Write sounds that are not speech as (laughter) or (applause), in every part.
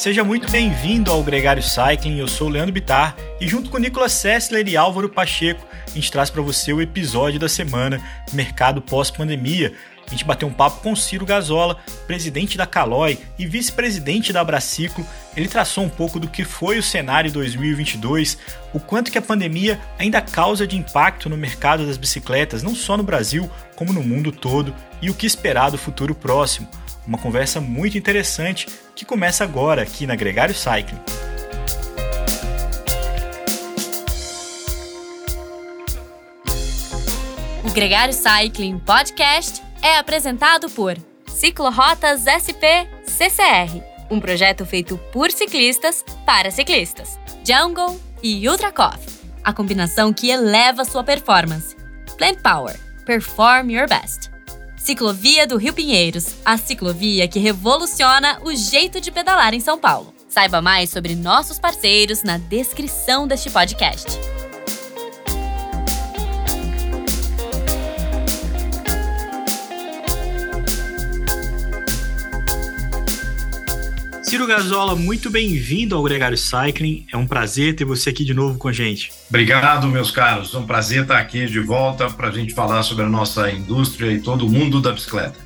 Seja muito bem-vindo ao Gregário Cycling. Eu sou o Leandro Bitar e junto com Nicolas Sessler e Álvaro Pacheco, a gente traz para você o episódio da semana Mercado pós-pandemia. A gente bateu um papo com Ciro Gazola, presidente da Caloi e vice-presidente da Abraciclo. Ele traçou um pouco do que foi o cenário 2022, o quanto que a pandemia ainda causa de impacto no mercado das bicicletas, não só no Brasil, como no mundo todo, e o que esperar do futuro próximo. Uma conversa muito interessante que começa agora aqui na Gregário Cycling. O Gregário Cycling Podcast é apresentado por Ciclorotas SP CCR, um projeto feito por ciclistas para ciclistas. Jungle e Ultra Coffee, a combinação que eleva sua performance. Plant Power, perform your best. Ciclovia do Rio Pinheiros, a ciclovia que revoluciona o jeito de pedalar em São Paulo. Saiba mais sobre nossos parceiros na descrição deste podcast. Ciro Gazola, muito bem-vindo ao Gregário Cycling. É um prazer ter você aqui de novo com a gente. Obrigado, meus caros. É um prazer estar aqui de volta para a gente falar sobre a nossa indústria e todo o mundo da bicicleta.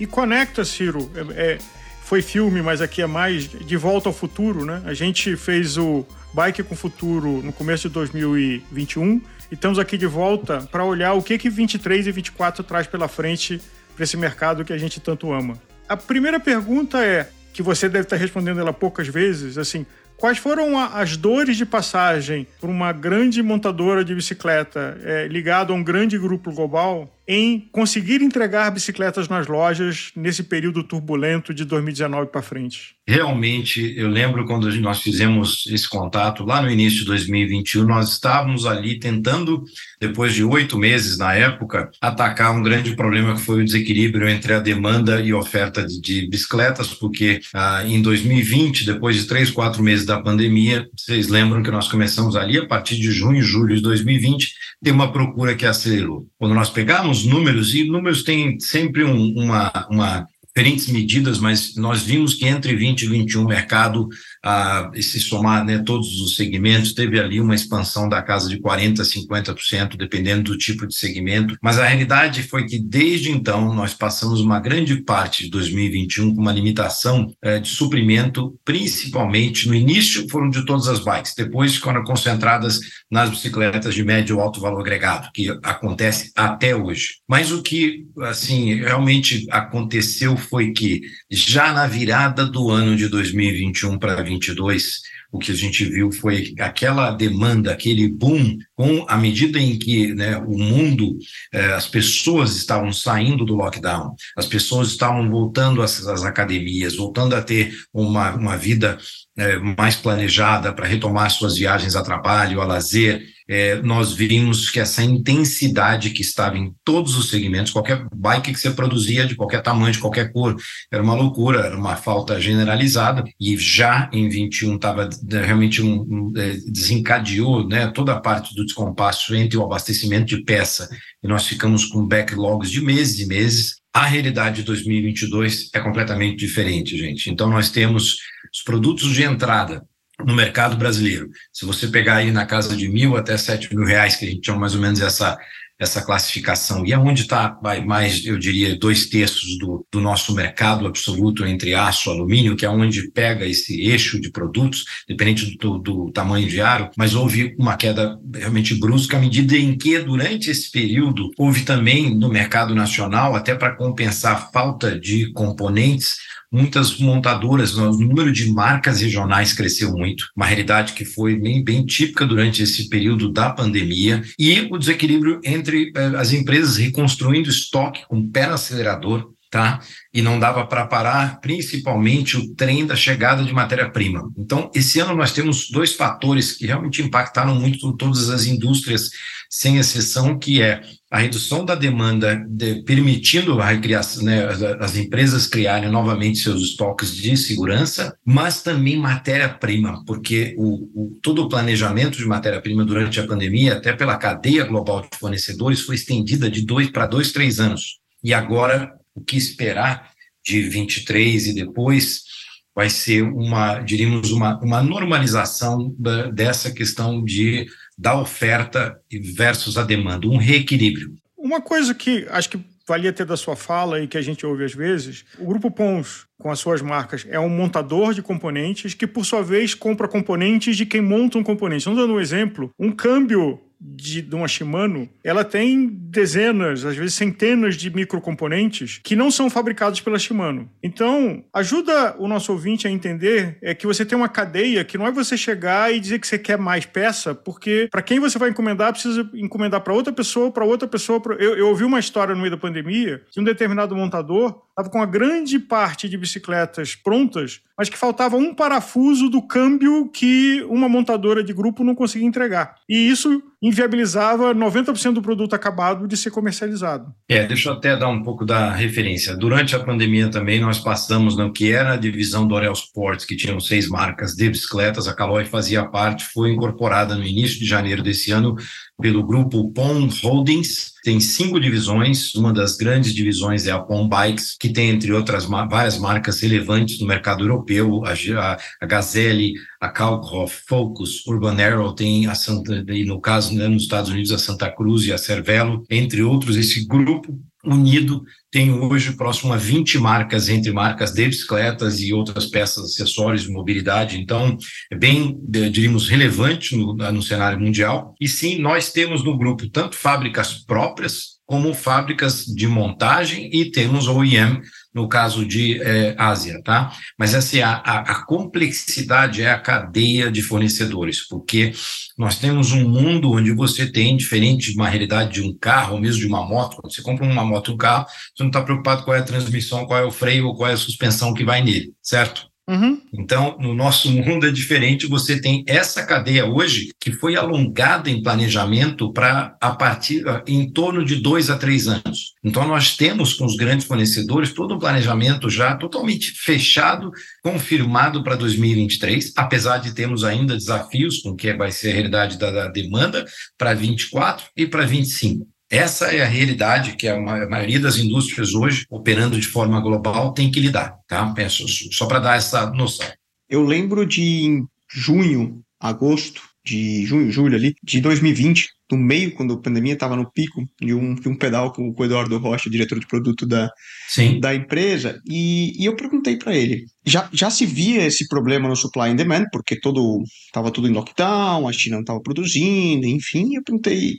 E conecta, Ciro. É, é, foi filme, mas aqui é mais de volta ao futuro, né? A gente fez o Bike com Futuro no começo de 2021 e estamos aqui de volta para olhar o que que 23 e 24 traz pela frente para esse mercado que a gente tanto ama. A primeira pergunta é: que você deve estar respondendo ela poucas vezes, assim, quais foram as dores de passagem por uma grande montadora de bicicleta é, ligada a um grande grupo global em conseguir entregar bicicletas nas lojas nesse período turbulento de 2019 para frente? Realmente, eu lembro quando nós fizemos esse contato lá no início de 2021, nós estávamos ali tentando, depois de oito meses na época, atacar um grande problema que foi o desequilíbrio entre a demanda e oferta de, de bicicletas, porque ah, em 2020, depois de três, quatro meses da pandemia, vocês lembram que nós começamos ali a partir de junho, julho de 2020, tem uma procura que acelerou. Quando nós pegamos números, e números têm sempre um, uma, uma diferentes medidas, mas nós vimos que entre 20 e 21 o mercado, ah, se somar né, todos os segmentos, teve ali uma expansão da casa de 40% a 50%, dependendo do tipo de segmento. Mas a realidade foi que desde então nós passamos uma grande parte de 2021 com uma limitação eh, de suprimento, principalmente no início foram de todas as bikes, depois foram concentradas nas bicicletas de médio alto valor agregado, que acontece até hoje. Mas o que assim realmente aconteceu foi que já na virada do ano de 2021 para 2022, o que a gente viu foi aquela demanda, aquele boom, com a medida em que né, o mundo, eh, as pessoas estavam saindo do lockdown, as pessoas estavam voltando às, às academias, voltando a ter uma, uma vida eh, mais planejada para retomar suas viagens a trabalho, a lazer, é, nós vimos que essa intensidade que estava em todos os segmentos, qualquer bike que você produzia, de qualquer tamanho, de qualquer cor, era uma loucura, era uma falta generalizada, e já em 21 estava né, realmente um, um, é, desencadeou né, toda a parte do descompasso entre o abastecimento de peça, e nós ficamos com backlogs de meses e meses. A realidade de 2022 é completamente diferente, gente. Então, nós temos os produtos de entrada no mercado brasileiro. Se você pegar aí na casa de mil até sete mil reais, que a gente chama mais ou menos essa, essa classificação, e é está mais, eu diria, dois terços do, do nosso mercado absoluto entre aço e alumínio, que é onde pega esse eixo de produtos, dependente do, do tamanho de aro, mas houve uma queda realmente brusca, à medida em que, durante esse período, houve também no mercado nacional, até para compensar a falta de componentes, muitas montadoras, o número de marcas regionais cresceu muito, uma realidade que foi bem, bem típica durante esse período da pandemia, e o desequilíbrio entre eh, as empresas reconstruindo estoque com pé no acelerador, tá? E não dava para parar, principalmente o trem da chegada de matéria-prima. Então, esse ano nós temos dois fatores que realmente impactaram muito todas as indústrias, sem exceção, que é a redução da demanda, de, permitindo a recriação, né, as, as, empresas criarem novamente seus estoques de segurança, mas também matéria-prima, porque o, o, todo o planejamento de matéria-prima durante a pandemia, até pela cadeia global de fornecedores, foi estendida de dois para dois, três anos. E agora, o que esperar de 23 e depois? vai ser uma, diríamos, uma, uma normalização da, dessa questão de da oferta versus a demanda, um reequilíbrio. Uma coisa que acho que valia ter da sua fala e que a gente ouve às vezes, o Grupo Pons, com as suas marcas, é um montador de componentes que, por sua vez, compra componentes de quem monta um componente. Então, dando um exemplo, um câmbio de, de uma Shimano, ela tem dezenas, às vezes centenas de microcomponentes que não são fabricados pela Shimano. Então, ajuda o nosso ouvinte a entender é que você tem uma cadeia que não é você chegar e dizer que você quer mais peça, porque para quem você vai encomendar, precisa encomendar para outra pessoa, para outra pessoa. Pra... Eu, eu ouvi uma história no meio da pandemia de um determinado montador estava com a grande parte de bicicletas prontas, mas que faltava um parafuso do câmbio que uma montadora de grupo não conseguia entregar. E isso inviabilizava 90% do produto acabado de ser comercializado. É, deixa eu até dar um pouco da referência. Durante a pandemia também nós passamos no que era a divisão do Orel Sports, que tinham seis marcas de bicicletas, a Caloi fazia parte, foi incorporada no início de janeiro desse ano pelo grupo POM Holdings, tem cinco divisões, uma das grandes divisões é a POM Bikes, que tem, entre outras, várias marcas relevantes no mercado europeu, a, a Gazelle, a Kalkhoff, Focus, Urban Arrow, tem a Santa, e no caso né, nos Estados Unidos a Santa Cruz e a Cervelo, entre outros, esse grupo unido tem hoje próximo a 20 marcas, entre marcas de bicicletas e outras peças, acessórios de mobilidade. Então, é bem, diríamos, relevante no, no cenário mundial. E sim, nós temos no grupo tanto fábricas próprias, como fábricas de montagem e temos OEM no caso de é, Ásia, tá? Mas assim, a, a, complexidade é a cadeia de fornecedores, porque nós temos um mundo onde você tem, diferente de uma realidade de um carro, ou mesmo de uma moto, quando você compra uma moto, um carro, você não está preocupado qual é a transmissão, qual é o freio ou qual é a suspensão que vai nele, certo? Uhum. Então, no nosso mundo é diferente. Você tem essa cadeia hoje que foi alongada em planejamento para a partir em torno de dois a três anos. Então, nós temos com os grandes fornecedores todo um planejamento já totalmente fechado, confirmado para 2023, apesar de termos ainda desafios com que vai ser a realidade da, da demanda para 24 e para 25. Essa é a realidade que a maioria das indústrias hoje, operando de forma global, tem que lidar, tá? Só para dar essa noção. Eu lembro de em junho, agosto, de junho, julho ali, de 2020, no meio, quando a pandemia estava no pico, de um, de um pedal com o Eduardo Rocha, diretor de produto da, da empresa, e, e eu perguntei para ele, já, já se via esse problema no supply and demand, porque todo estava tudo em lockdown, a China não estava produzindo, enfim, eu perguntei,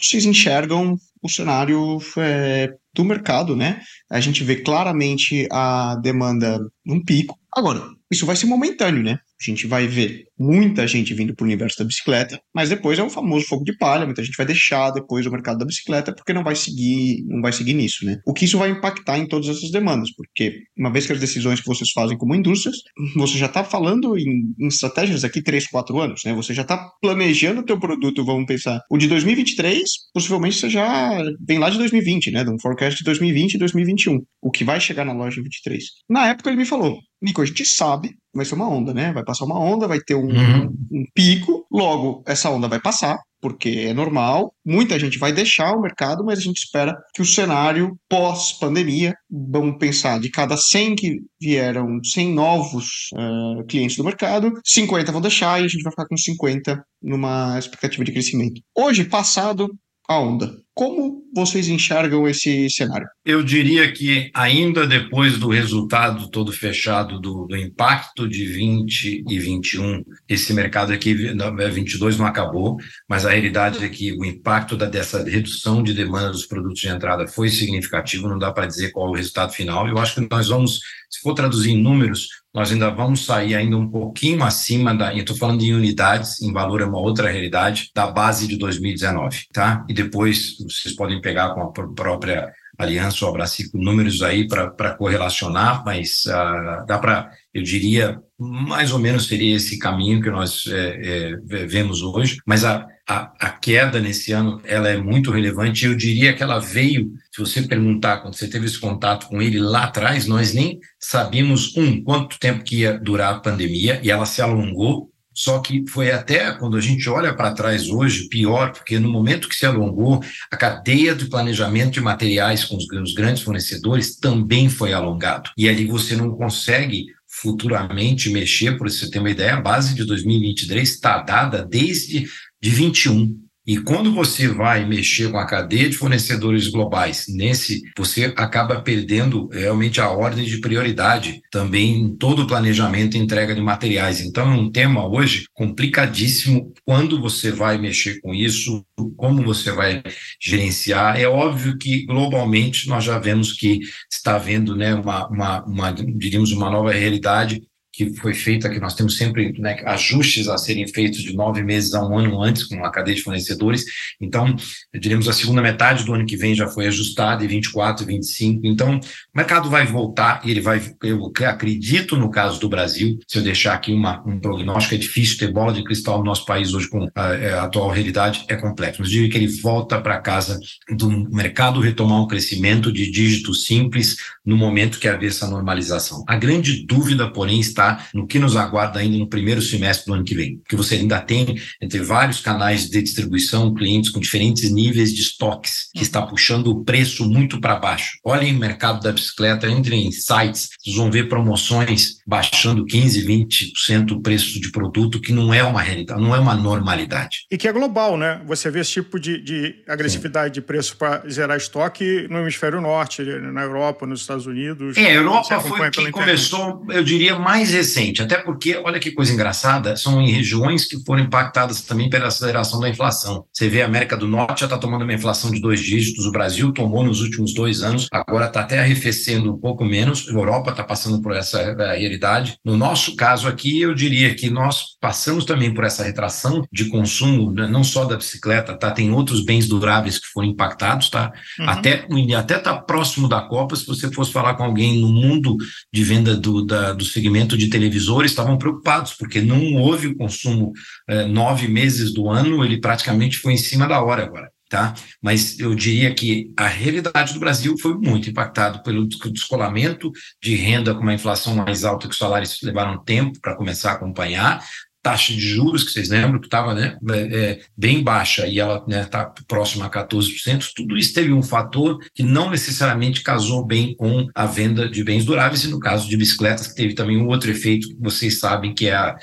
vocês enxergam o cenário é, do mercado, né? A gente vê claramente a demanda num pico. Agora, isso vai ser momentâneo, né? A gente vai ver muita gente vindo para o universo da bicicleta, mas depois é o famoso fogo de palha, muita gente vai deixar depois o mercado da bicicleta porque não vai seguir, não vai seguir nisso, né? O que isso vai impactar em todas essas demandas, porque uma vez que as decisões que vocês fazem como indústrias, você já está falando em, em, estratégias aqui 3, 4 anos, né? Você já está planejando o teu produto, vamos pensar, o de 2023, possivelmente você já vem lá de 2020, né? De um forecast de 2020 e 2021, o que vai chegar na loja em 23. Na época ele me falou, Nico, a gente sabe, vai ser uma onda, né? Vai passar uma onda, vai ter um, uhum. um, pico, logo essa onda vai passar, porque é normal. Muita gente vai deixar o mercado, mas a gente espera que o cenário pós-pandemia, vamos pensar, de cada 100 que vieram, 100 novos uh, clientes do mercado, 50 vão deixar e a gente vai ficar com 50 numa expectativa de crescimento. Hoje, passado a onda. Como vocês enxergam esse cenário? Eu diria que, ainda depois do resultado todo fechado do, do impacto de 20 e 21, esse mercado aqui, 22 não acabou, mas a realidade é que o impacto da, dessa redução de demanda dos produtos de entrada foi significativo, não dá para dizer qual é o resultado final. Eu acho que nós vamos, se for traduzir em números, nós ainda vamos sair ainda um pouquinho acima da, estou falando em unidades, em valor é uma outra realidade, da base de 2019, tá? E depois vocês podem pegar com a própria aliança ou Abracico números aí para correlacionar, mas uh, dá para, eu diria, mais ou menos seria esse caminho que nós é, é, vemos hoje, mas a, a, a, queda nesse ano ela é muito relevante. Eu diria que ela veio, se você perguntar quando você teve esse contato com ele lá atrás, nós nem sabíamos um quanto tempo que ia durar a pandemia e ela se alongou só que foi até quando a gente olha para trás hoje, pior, porque no momento que se alongou, a cadeia de planejamento de materiais com os, os grandes fornecedores também foi alongado. E ali você não consegue futuramente mexer, por você ter uma ideia, a base de 2023 está dada desde de 21. E quando você vai mexer com a cadeia de fornecedores globais, nesse você acaba perdendo realmente a ordem de prioridade também em todo o planejamento e entrega de materiais. Então é um tema hoje complicadíssimo quando você vai mexer com isso, como você vai gerenciar. É óbvio que globalmente nós já vemos que está havendo né, uma, uma, uma diríamos, uma nova realidade que foi feita, que nós temos sempre né, ajustes a serem feitos de nove meses a um ano antes com a cadeia de fornecedores. Então, diremos a segunda metade do ano que vem já foi ajustada, e 24, 25. Então, o mercado vai voltar e ele vai, eu acredito no caso do Brasil, se eu deixar aqui uma, um prognóstico, é difícil ter bola de cristal no nosso país hoje com a, é, a atual realidade, é complexo. Mas digo que ele volta para casa do mercado retomar um crescimento de dígito simples no momento que haver essa normalização. A grande dúvida, porém, está no que nos aguarda ainda no primeiro semestre do ano que vem, porque você ainda tem entre vários canais de distribuição clientes com diferentes níveis de estoques que está puxando o preço muito para baixo. Olhem o mercado da bicicleta, entrem em sites, vocês vão ver promoções baixando 15, 20% o preço de produto, que não é uma realidade, não é uma normalidade. E que é global, né? Você vê esse tipo de, de agressividade Sim. de preço para zerar estoque no hemisfério norte, na Europa, nos Estados Unidos. É, a Europa foi que começou, eu diria, mais recente, até porque, olha que coisa engraçada, são em regiões que foram impactadas também pela aceleração da inflação. Você vê a América do Norte já está tomando uma inflação de dois dígitos, o Brasil tomou nos últimos dois anos, agora está até arrefecendo um pouco menos, a Europa está passando por essa eh, realidade. No nosso caso aqui, eu diria que nós passamos também por essa retração de consumo, né, não só da bicicleta, tá? Tem outros bens duráveis que foram impactados, tá? Uhum. Até até tá próximo da Copa, se você fosse falar com alguém no mundo de venda do, da, do segmento de televisores estavam preocupados, porque não houve o consumo eh, nove meses do ano, ele praticamente foi em cima da hora agora. Tá? Mas eu diria que a realidade do Brasil foi muito impactado pelo descolamento de renda com uma inflação mais alta que os salários levaram tempo para começar a acompanhar, taxa de juros, que vocês lembram, que estava né, é, bem baixa e ela está né, tá próxima a 14%, tudo isso teve um fator que não necessariamente casou bem com a venda de bens duráveis, e no caso de bicicletas, que teve também um outro efeito que vocês sabem, que é a,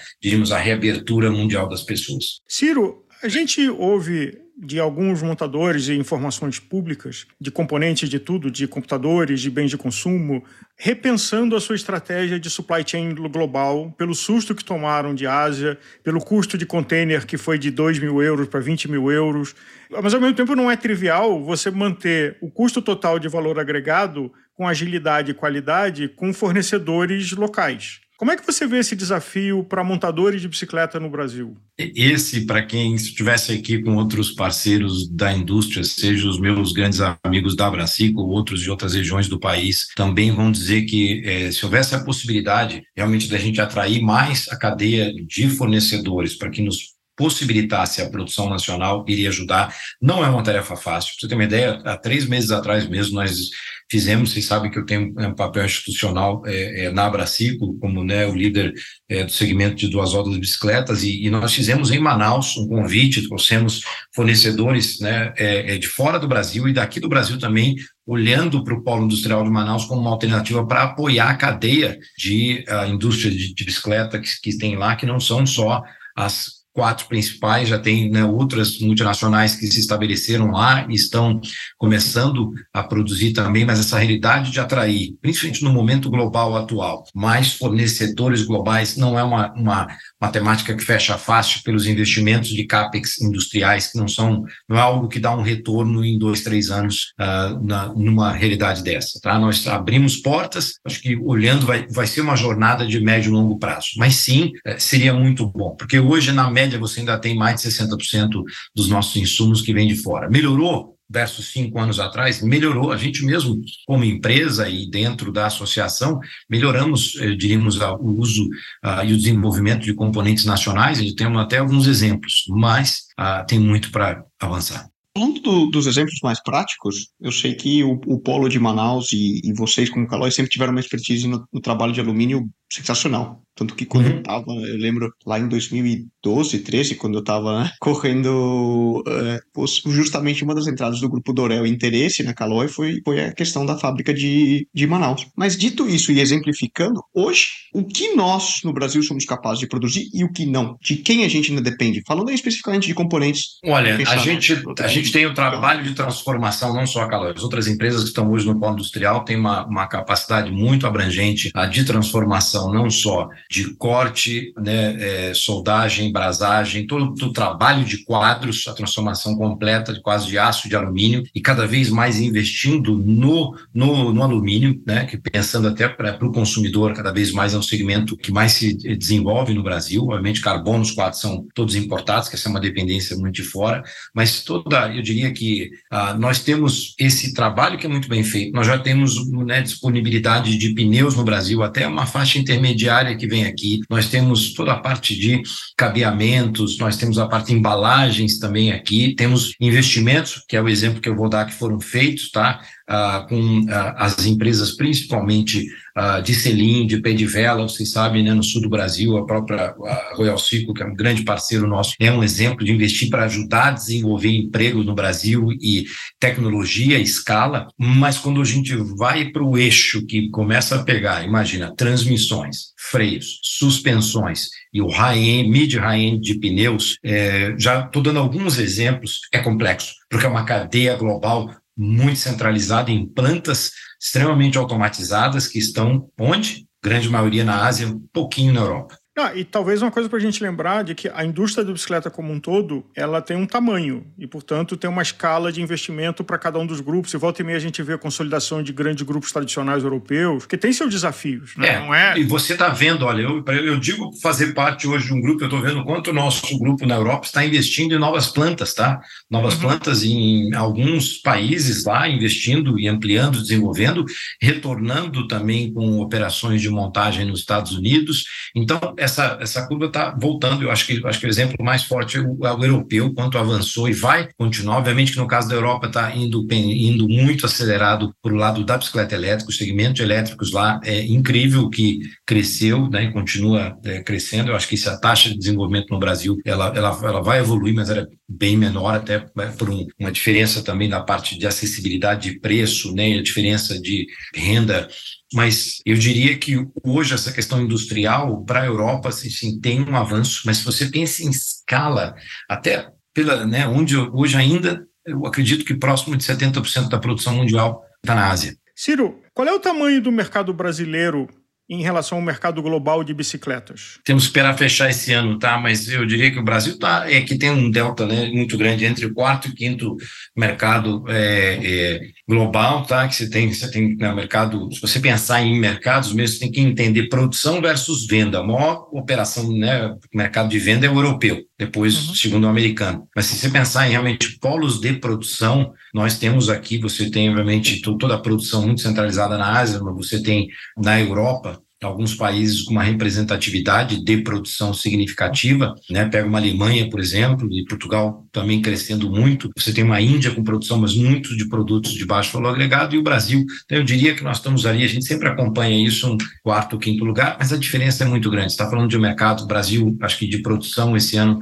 a reabertura mundial das pessoas. Ciro, a gente ouve de alguns montadores de informações públicas, de componentes de tudo, de computadores, de bens de consumo, repensando a sua estratégia de supply chain global pelo susto que tomaram de Ásia, pelo custo de container que foi de 2 mil euros para 20 mil euros. Mas, ao mesmo tempo, não é trivial você manter o custo total de valor agregado com agilidade e qualidade com fornecedores locais. Como é que você vê esse desafio para montadores de bicicleta no Brasil? Esse, para quem estivesse aqui com outros parceiros da indústria, seja os meus grandes amigos da Brancico ou outros de outras regiões do país, também vão dizer que é, se houvesse a possibilidade realmente da gente atrair mais a cadeia de fornecedores para que nos possibilitasse a produção nacional, iria ajudar. Não é uma tarefa fácil. Para você ter uma ideia, há três meses atrás mesmo, nós fizemos, vocês sabem que eu tenho um papel institucional é, é, na Abracico, como né, o líder é, do segmento de duas rodas de bicicletas, e, e, nós fizemos em Manaus um convite, trouxemos fornecedores né, é, é, de fora do Brasil e daqui do Brasil também, olhando para o polo industrial de Manaus como uma alternativa para apoiar a cadeia de a indústria de, de bicicleta que, que tem lá, que não são só as quatro principais, já tem né, outras multinacionais que se estabeleceram lá e estão começando a produzir também, mas essa realidade de atrair, principalmente no momento global atual, mais fornecedores globais não é uma, uma matemática que fecha fácil pelos investimentos de capex industriais, que não são, não é algo que dá um retorno em dois, três anos uh, na, numa realidade dessa. Tá? Nós abrimos portas, acho que olhando vai, vai ser uma jornada de médio e longo prazo, mas sim, eh, seria muito bom, porque hoje, na média, média, você ainda tem mais de 60% dos nossos insumos que vêm de fora. Melhorou versus cinco anos atrás? Melhorou. A gente mesmo, como empresa e dentro da associação, melhoramos, eh, diríamos, o uso uh, e o desenvolvimento de componentes nacionais. E temos até alguns exemplos, mas uh, tem muito para avançar. Falando do, dos exemplos mais práticos, eu sei que o, o Polo de Manaus e, e vocês, como Calói, sempre tiveram uma expertise no, no, trabalho de alumínio sensacional. Tanto que quando uhum. eu tava, eu lembro lá em 2012, 13, quando eu tava né, (laughs) correndo, uh, justamente uma das entradas do grupo Dorel Interesse na Caloi foi, foi a questão da fábrica de, de Manaus. Mas dito isso e exemplificando, hoje, o que nós no Brasil somos capazes de produzir e o que não? De quem a gente ainda depende? Falando especificamente de componentes. Olha, a gente, a gente tem o trabalho de transformação, não só a Caloi, as outras empresas que estão hoje no polo industrial têm uma, uma capacidade muito abrangente de transformação, não só de corte, né, é, soldagem, brasagem, todo o trabalho de quadros, a transformação completa de quase de aço de alumínio e cada vez mais investindo no, no, no alumínio, né, que pensando até para o consumidor, cada vez mais é um segmento que mais se desenvolve no Brasil. Obviamente, carbono, os quadros são todos importados, que essa é uma dependência muito de fora, mas toda, eu diria que ah, nós temos esse trabalho que é muito bem feito. Nós já temos né, disponibilidade de pneus no Brasil, até uma faixa intermediária que vem aqui. Nós temos toda a parte de cabeamentos, nós temos a parte de embalagens também aqui, temos investimentos, que é o exemplo que eu vou dar que foram feitos, tá? Ah, com ah, as empresas, principalmente ah, de selim, de pé de vela, vocês sabem, né, no sul do Brasil, a própria a Royal Ciclo, que é um grande parceiro nosso, é um exemplo de investir para ajudar a desenvolver empregos no Brasil e tecnologia, escala, mas quando a gente vai para o eixo que começa a pegar, imagina, transmissões, freios, suspensões e o high-end, mid-high-end de pneus, é, já estou dando alguns exemplos, é complexo, porque é uma cadeia global muito centralizada em plantas extremamente automatizadas que estão onde? Grande maioria na Ásia, um pouquinho na Europa. Ah, e talvez uma coisa para a gente lembrar de que a indústria da bicicleta como um todo, ela tem um tamanho e, portanto, tem uma escala de investimento para cada um dos grupos. E volta e meia a gente vê a consolidação de grandes grupos tradicionais europeus, que tem seus desafios. Né? É, Não é... E você está vendo, olha, eu, eu digo fazer parte hoje de um grupo, eu estou vendo quanto o nosso grupo na Europa está investindo em novas plantas, tá? Novas uhum. plantas em alguns países lá, investindo e ampliando, desenvolvendo, retornando também com operações de montagem nos Estados Unidos. Então, essa, essa curva está voltando. Eu acho que, acho que o exemplo mais forte é o, é o, europeu, quanto avançou e vai continuar. Obviamente que no caso da Europa está indo, indo muito acelerado para o lado da bicicleta elétrica, o segmento de elétricos lá é incrível que cresceu né, e continua é, crescendo. Eu acho que essa taxa de desenvolvimento no Brasil ela, ela, ela vai evoluir, mas era bem menor, até né, por um, uma diferença também da parte de acessibilidade de preço, né, a diferença de renda mas eu diria que hoje essa questão industrial para a Europa assim, sim, tem um avanço, mas se você pensa em escala, até pela, né, onde hoje ainda, eu acredito que próximo de 70% da produção mundial está na Ásia. Ciro, qual é o tamanho do mercado brasileiro em relação ao mercado global de bicicletas? Temos que esperar fechar esse ano, tá? Mas eu diria que o Brasil tá, é que tem um delta né, muito grande entre o quarto e quinto mercado é, é, global, tá? Que você tem, você tem no né, mercado, se você pensar em mercados mesmo, você tem que entender produção versus venda. A maior operação, né, mercado de venda é o europeu, depois uhum. segundo o americano. Mas se você pensar em realmente polos de produção, nós temos aqui, você tem obviamente toda a produção muito centralizada na Ásia, mas você tem na Europa alguns países com uma representatividade de produção significativa, né? Pega uma Alemanha, por exemplo, e Portugal também crescendo muito. Você tem uma Índia com produção, mas muito de produtos de baixo valor agregado, e o Brasil. Então, eu diria que nós estamos ali, a gente sempre acompanha isso, um quarto, quinto lugar, mas a diferença é muito grande. Você está falando de um mercado, Brasil, acho que de produção esse ano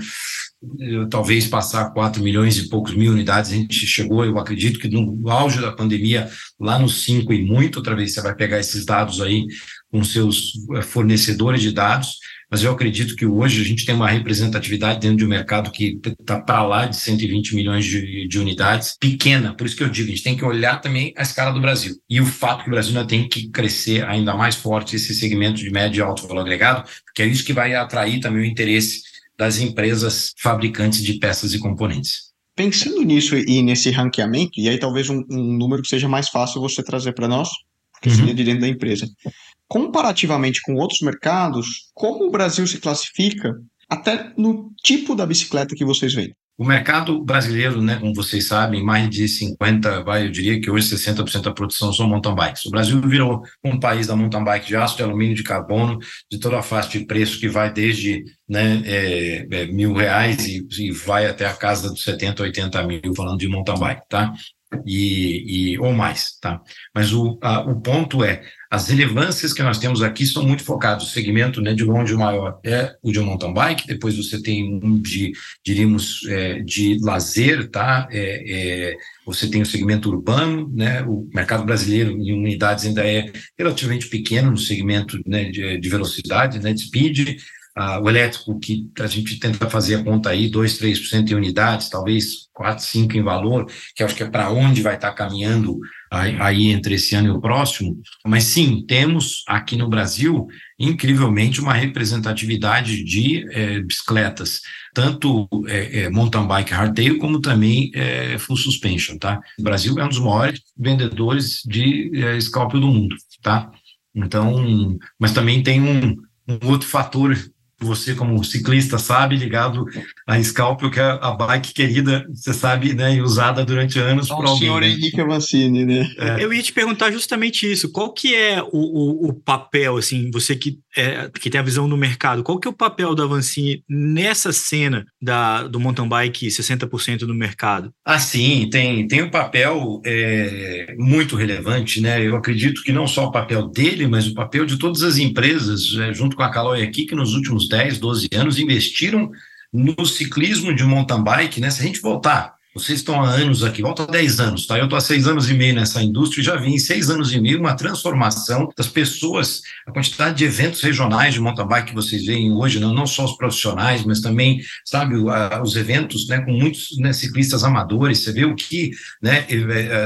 talvez passar 4 milhões e poucos mil unidades, a gente chegou, eu acredito que no auge da pandemia, lá nos 5 e muito, outra vez você vai pegar esses dados aí com seus eh, fornecedores de dados, mas eu acredito que hoje a gente tem uma representatividade dentro de um mercado que está para lá de 120 milhões de, de, unidades, pequena, por isso que eu digo, a gente tem que olhar também a escala do Brasil. E o fato que o Brasil ainda tem que crescer ainda mais forte esse segmento de médio e alto valor agregado, porque é isso que vai atrair também o interesse das empresas fabricantes de peças e componentes. Pensando nisso e nesse ranqueamento, e aí talvez um, um número que seja mais fácil você trazer para nós, porque uhum. seria de dentro da empresa comparativamente com outros mercados, como o Brasil se classifica até no tipo da bicicleta que vocês vendem? O mercado brasileiro, né, como vocês sabem, mais de 50, vai, eu diria que hoje 60% da produção são mountain bikes. O Brasil virou um país da mountain bike de aço, de alumínio, de carbono, de toda a faixa de preço que vai desde né, é, é, mil reais e, e, vai até a casa dos 70, 80 mil, falando de mountain bike, tá? E, e, ou mais, tá? Mas o, a, o ponto é, as relevâncias que nós temos aqui são muito focadas. O segmento né, de longe o maior é o de mountain bike, depois você tem um de, diríamos, é, de lazer, tá? É, é, você tem o segmento urbano, né? O mercado brasileiro em unidades ainda é relativamente pequeno no segmento né, de, de velocidade, né, de speed. Ah, o elétrico, que a gente tenta fazer a conta aí, 2, 3% em unidades, talvez 4, 5 em valor, que acho que é para onde vai estar tá caminhando aí, entre esse ano e o próximo. Mas sim, temos aqui no Brasil, incrivelmente, uma representatividade de é, bicicletas, tanto é, é, mountain bike hardtail, como também é, full suspension, tá? O Brasil é um dos maiores vendedores de é, do mundo, tá? Então, mas também tem um, um outro fator você como ciclista sabe, ligado à Scalpel, que é a bike querida, você sabe, né, e usada durante anos por alguém. O senhor né? Henrique Avancini, né? É. Eu ia te perguntar justamente isso, qual que é o, o, o papel, assim, você que, é, que tem a visão do mercado, qual que é o papel da Avancini nessa cena da, do mountain bike 60% do mercado? Ah, sim, tem, tem um papel é, muito relevante, né, eu acredito que não só o papel dele, mas o papel de todas as empresas, é, junto com a Caloi aqui, que nos últimos 10, 12 anos investiram no ciclismo de mountain bike, né? Se a gente voltar, vocês estão há anos aqui, volta há 10 anos, tá? Eu estou há seis anos e meio nessa indústria e já vi em seis anos e meio uma transformação das pessoas, a quantidade de eventos regionais de mountain bike que vocês veem hoje, não, não só os profissionais, mas também, sabe, os eventos, né, com muitos né, ciclistas amadores, você vê o que, né,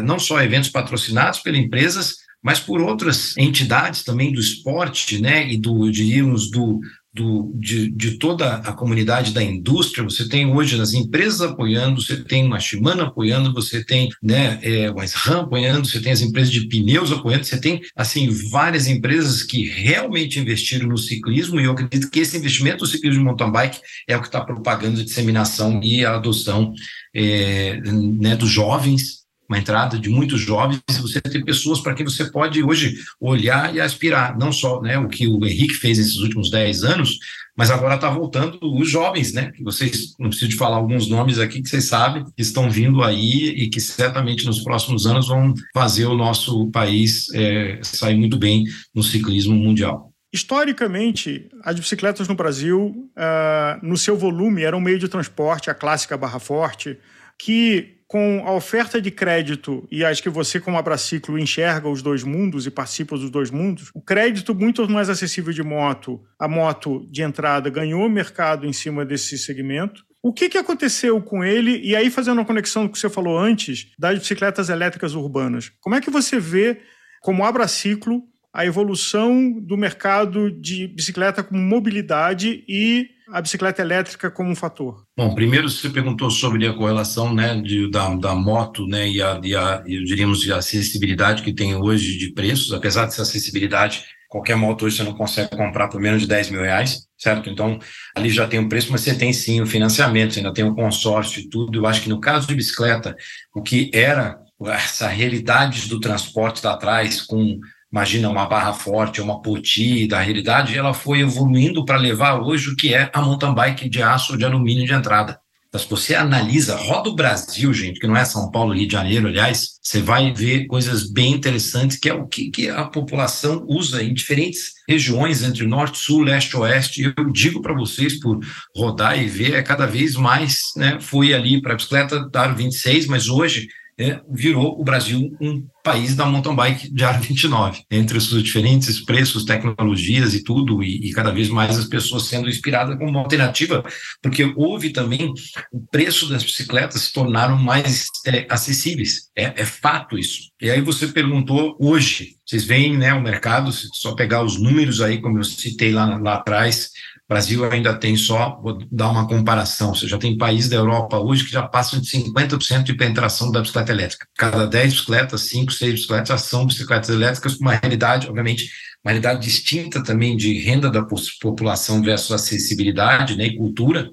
não só eventos patrocinados pelas empresas, mas por outras entidades também do esporte, né, e do, diríamos, do, do, de, de, toda a comunidade da indústria, você tem hoje as empresas apoiando, você tem uma Shimano apoiando, você tem né, é, o SRAM apoiando, você tem as empresas de pneus apoiando, você tem assim várias empresas que realmente investiram no ciclismo e eu acredito que esse investimento no ciclismo de mountain bike é o que está propagando a disseminação e a adoção é, né, dos jovens uma entrada de muitos jovens, você tem pessoas para quem você pode hoje olhar e aspirar, não só né, o que o Henrique fez nesses últimos 10 anos, mas agora está voltando os jovens, né? Que vocês não preciso de falar alguns nomes aqui que vocês sabem que estão vindo aí e que certamente nos próximos anos vão fazer o nosso país é, sair muito bem no ciclismo mundial. Historicamente, as bicicletas no Brasil, uh, no seu volume, eram um meio de transporte, a clássica barra forte, que com a oferta de crédito, e acho que você, como abraciclo, enxerga os dois mundos e participa dos dois mundos, o crédito muito mais acessível de moto, a moto de entrada ganhou mercado em cima desse segmento. O que, que aconteceu com ele? E aí, fazendo uma conexão com o que você falou antes, das bicicletas elétricas urbanas. Como é que você vê, como abraciclo, a evolução do mercado de bicicleta como mobilidade e a bicicleta elétrica como um fator? Bom, primeiro você perguntou sobre a correlação né, de, da, da moto né, e, a, e a, e, diríamos, a acessibilidade que tem hoje de preços, apesar dessa acessibilidade, qualquer moto hoje você não consegue comprar por menos de 10 mil reais, certo? Então, ali já tem um preço, mas você tem sim o financiamento, você ainda tem o consórcio e tudo. Eu acho que no caso de bicicleta, o que era essa realidade do transporte lá atrás, com imagina uma barra forte, uma poti, da realidade, ela foi evoluindo para levar hoje o que é a mountain bike de aço ou de alumínio de entrada. Então, se você analisa, roda o Brasil, gente, que não é São Paulo, Rio de Janeiro, aliás, você vai ver coisas bem interessantes, que é o que, que a população usa em diferentes regiões, entre norte, sul, leste, oeste. Eu digo para vocês, por rodar e ver, é cada vez mais, né? Fui ali para a bicicleta da 26, mas hoje é, virou o Brasil um país da mountain bike de aro 29, entre os diferentes preços, tecnologias e tudo, e, e, cada vez mais as pessoas sendo inspiradas como uma alternativa, porque houve também o preço das bicicletas se tornaram mais é, acessíveis. É, é, fato isso. E aí você perguntou hoje, vocês veem né, o mercado, se só pegar os números aí, como eu citei lá, lá atrás, Brasil ainda tem só, vou dar uma comparação, você já tem países da Europa hoje que já passam de 50% de penetração da bicicleta elétrica. Cada 10 bicicletas, 5, 6 bicicletas já são bicicletas elétricas, com uma realidade, obviamente, uma realidade distinta também de renda da população versus acessibilidade né, e cultura.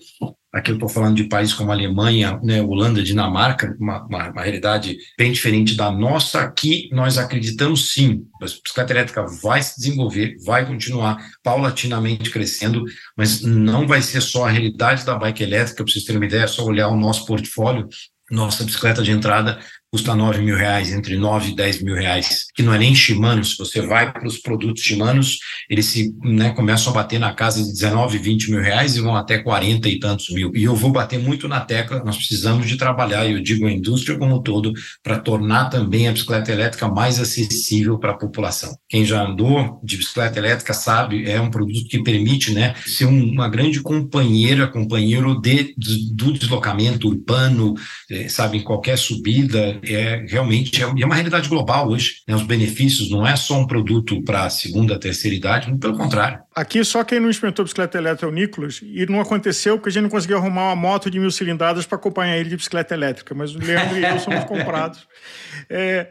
Aqui eu estou falando de países como Alemanha, né, Holanda, Dinamarca, uma, uma, uma, realidade bem diferente da nossa. Aqui nós acreditamos sim, a bicicleta elétrica vai se desenvolver, vai continuar paulatinamente crescendo, mas não vai ser só a realidade da bike elétrica. Para vocês terem uma ideia, é só olhar o nosso portfólio, nossa bicicleta de entrada custa 9 mil reais, entre 9 e 10 mil reais, que não é nem Shimano, se você vai para os produtos Shimanos, eles se, né, começam a bater na casa de 19, 20 mil reais e vão até 40 e tantos mil. E eu vou bater muito na tecla, nós precisamos de trabalhar, e eu digo a indústria como um todo, para tornar também a bicicleta elétrica mais acessível para a população. Quem já andou de bicicleta elétrica sabe, é um produto que permite né, ser uma grande companheira, companheiro de, do deslocamento urbano, é, sabe, em qualquer subida, é realmente é, uma realidade global hoje. Né, os benefícios não é só um produto para a segunda, terceira idade, pelo contrário. Aqui só quem não experimentou bicicleta elétrica é o Nicolas, e não aconteceu porque a gente não conseguiu arrumar uma moto de mil cilindradas para acompanhar ele de bicicleta elétrica, mas o Leandro e eu somos (laughs) comprados. É,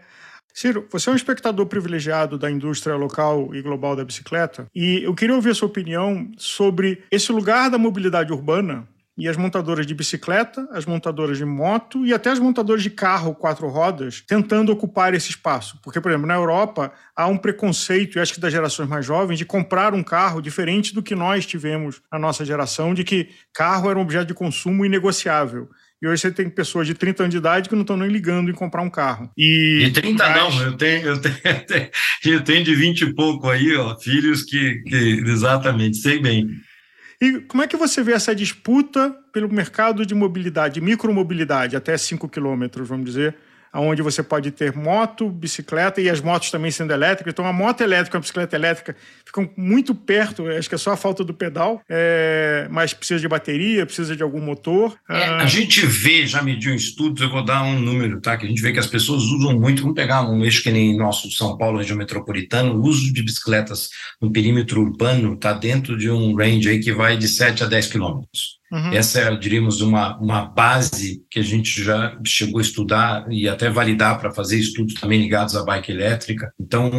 Ciro, você é um espectador privilegiado da indústria local e global da bicicleta, e eu queria ouvir a sua opinião sobre esse lugar da mobilidade urbana e as montadoras de bicicleta, as montadoras de moto e até as montadoras de carro quatro rodas tentando ocupar esse espaço. Porque, por exemplo, na Europa há um preconceito, e acho que das gerações mais jovens, de comprar um carro diferente do que nós tivemos na nossa geração, de que carro era um objeto de consumo inegociável. E hoje você tem pessoas de 30 anos de idade que não estão nem ligando em comprar um carro. E de 30 mas... não, eu tenho, (laughs) eu, tenho, eu tenho de 20 e pouco aí, ó, filhos que, que exatamente, sei bem. E como é que você vê essa disputa pelo mercado de mobilidade, micromobilidade, até 5 quilômetros, vamos dizer, onde você pode ter moto, bicicleta e as motos também sendo elétricas. Então, a moto elétrica e a bicicleta elétrica ficam muito perto, acho que é só a falta do pedal, é, mas precisa de bateria, precisa de algum motor. É, ah... A gente vê, já mediu em estudos, eu vou dar um número, tá? Que a gente vê que as pessoas usam muito, vamos pegar um eixo que nem nosso São Paulo, região metropolitana, o uso de bicicletas no perímetro urbano está dentro de um range aí que vai de 7 a 10 quilômetros. Uhum. Essa é, diríamos, uma, uma base que a gente já chegou a estudar e até validar para fazer estudos também ligados à bike elétrica. Então,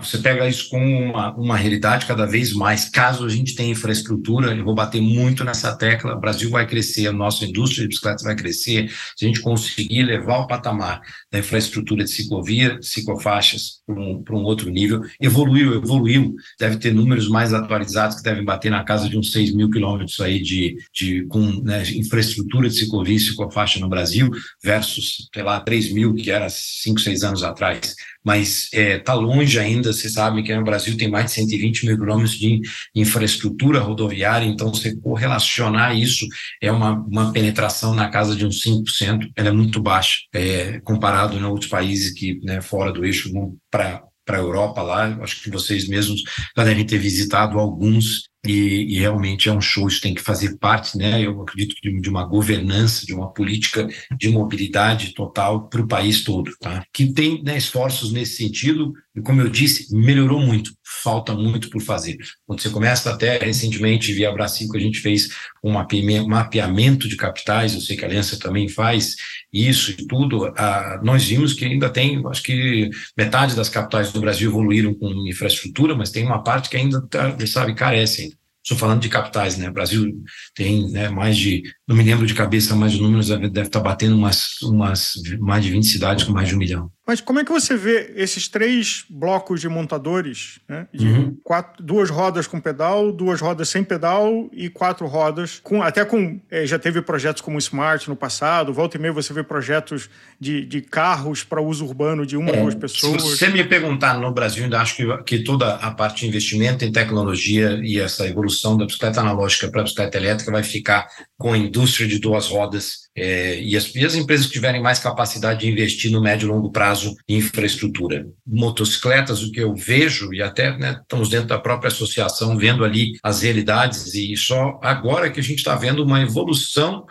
você pega isso como uma, uma realidade cada vez mais. Caso a gente tenha infraestrutura, eu vou bater muito nessa tecla, o Brasil vai crescer, a nossa indústria de bicicletas vai crescer, se a gente conseguir levar o patamar da infraestrutura de ciclovia, ciclofaixas para um, um outro nível, evoluiu, evoluiu, deve ter números mais atualizados que devem bater na casa de uns 6 mil quilômetros aí de, de com né, infraestrutura de ciclovia e ciclofaixa no Brasil, versus, sei lá, 3 mil que era 5, 6 anos atrás mas está é, tá longe ainda. Você sabe que no Brasil tem mais de 120 mil quilômetros de infraestrutura rodoviária, então você correlacionar isso é uma, uma penetração na casa de uns 5%, ela é muito baixa, é, comparado a outros países que, né, fora do eixo, para para a Europa lá, acho que vocês mesmos já devem ter visitado alguns e, e, realmente é um show, isso tem que fazer parte, né? Eu acredito de, de uma governança, de uma política de mobilidade total para o país todo, tá? Que tem né, esforços nesse sentido, e como eu disse, melhorou muito, falta muito por fazer. Quando você começa até recentemente, via Brasil, que a gente fez um mapeamento de capitais, eu sei que a Aliança também faz isso e tudo, ah, nós vimos que ainda tem, acho que metade das capitais do Brasil evoluíram com infraestrutura, mas tem uma parte que ainda, tá, sabe, carece ainda. Estou falando de capitais, né? O Brasil tem né, mais de, não me lembro de cabeça, mas os números deve, deve estar batendo umas, umas mais de 20 cidades com mais de um milhão. Mas como é que você vê esses três blocos de montadores, né? De uhum. quatro, duas rodas com pedal, duas rodas sem pedal e quatro rodas, com, até com. É, já teve projetos como o Smart no passado, volta e meia você vê projetos de, de carros para uso urbano de uma ou é, duas pessoas. Se você me perguntar no Brasil, ainda acho que, que toda a parte de investimento em tecnologia e essa evolução da bicicleta analógica para a bicicleta elétrica vai ficar com a indústria de duas rodas é, e, as, e, as, empresas que tiverem mais capacidade de investir no médio e longo prazo em infraestrutura. Motocicletas, o que eu vejo, e até né, estamos dentro da própria associação vendo ali as realidades, e só agora que a gente está vendo uma evolução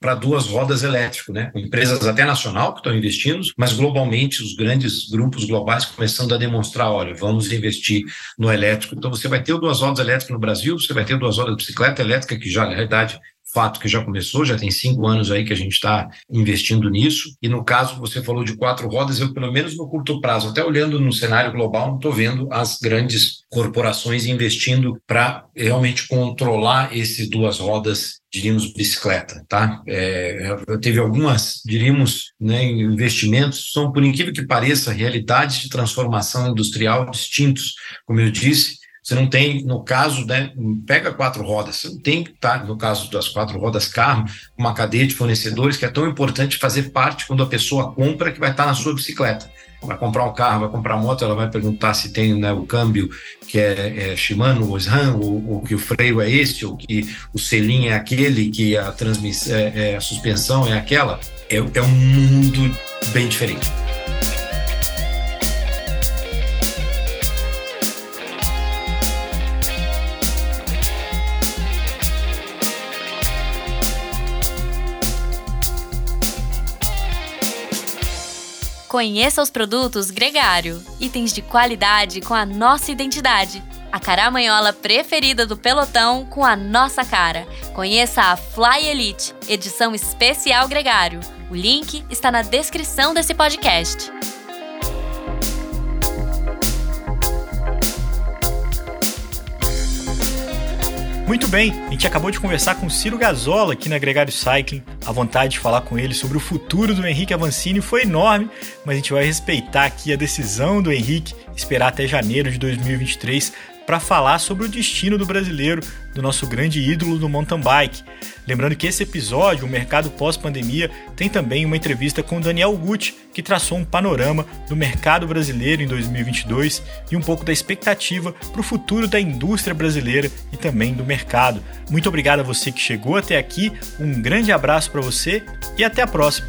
para duas rodas elétricas, né? Empresas até nacional que estão investindo, mas globalmente os grandes grupos globais começando a demonstrar, olha, vamos investir no elétrico. Então você vai ter duas rodas elétricas no Brasil, você vai ter duas rodas de bicicleta elétrica que já na realidade fato que já começou, já tem cinco anos aí que a gente está investindo nisso. E no caso, você falou de quatro rodas, eu, pelo menos no curto prazo, até olhando no cenário global, não estou vendo as grandes corporações investindo para realmente controlar esses duas rodas diríamos, bicicleta, tá? É, teve algumas, diríamos, né, investimentos, são, por incrível que pareça, realidades de transformação industrial distintos. Como eu disse, Você não tem, no caso, né, pega quatro rodas, você não tem que estar, no caso das quatro rodas carro, uma cadeia de fornecedores que é tão importante fazer parte quando a pessoa compra que vai estar na sua bicicleta. Vai comprar um carro, vai comprar moto, ela vai perguntar se tem né, o câmbio que é, é Shimano ou SRAM, ou, ou, que o freio é este, ou que o selim é aquele, que a transmissão, é, é, a suspensão é aquela. É, é um mundo bem diferente. Conheça os produtos Gregário, itens de qualidade com a nossa identidade. A caramanhola preferida do pelotão com a nossa cara. Conheça a Fly Elite, edição especial Gregário. O link está na descrição desse podcast. Muito bem, a gente acabou de conversar com Ciro Gazola aqui na Gregário Cycling. A vontade de falar com ele sobre o futuro do Henrique Avancini foi enorme, mas a gente vai respeitar aqui a decisão do Henrique, esperar até janeiro de 2023 para falar sobre o destino do brasileiro, do nosso grande ídolo do mountain bike. Lembrando que esse episódio, o mercado pós-pandemia, tem também uma entrevista com Daniel Gucci, que traçou um panorama do mercado brasileiro em 2022 e um pouco da expectativa para o futuro da indústria brasileira e também do mercado. Muito obrigado a você que chegou até aqui, um grande abraço para você e até a próxima.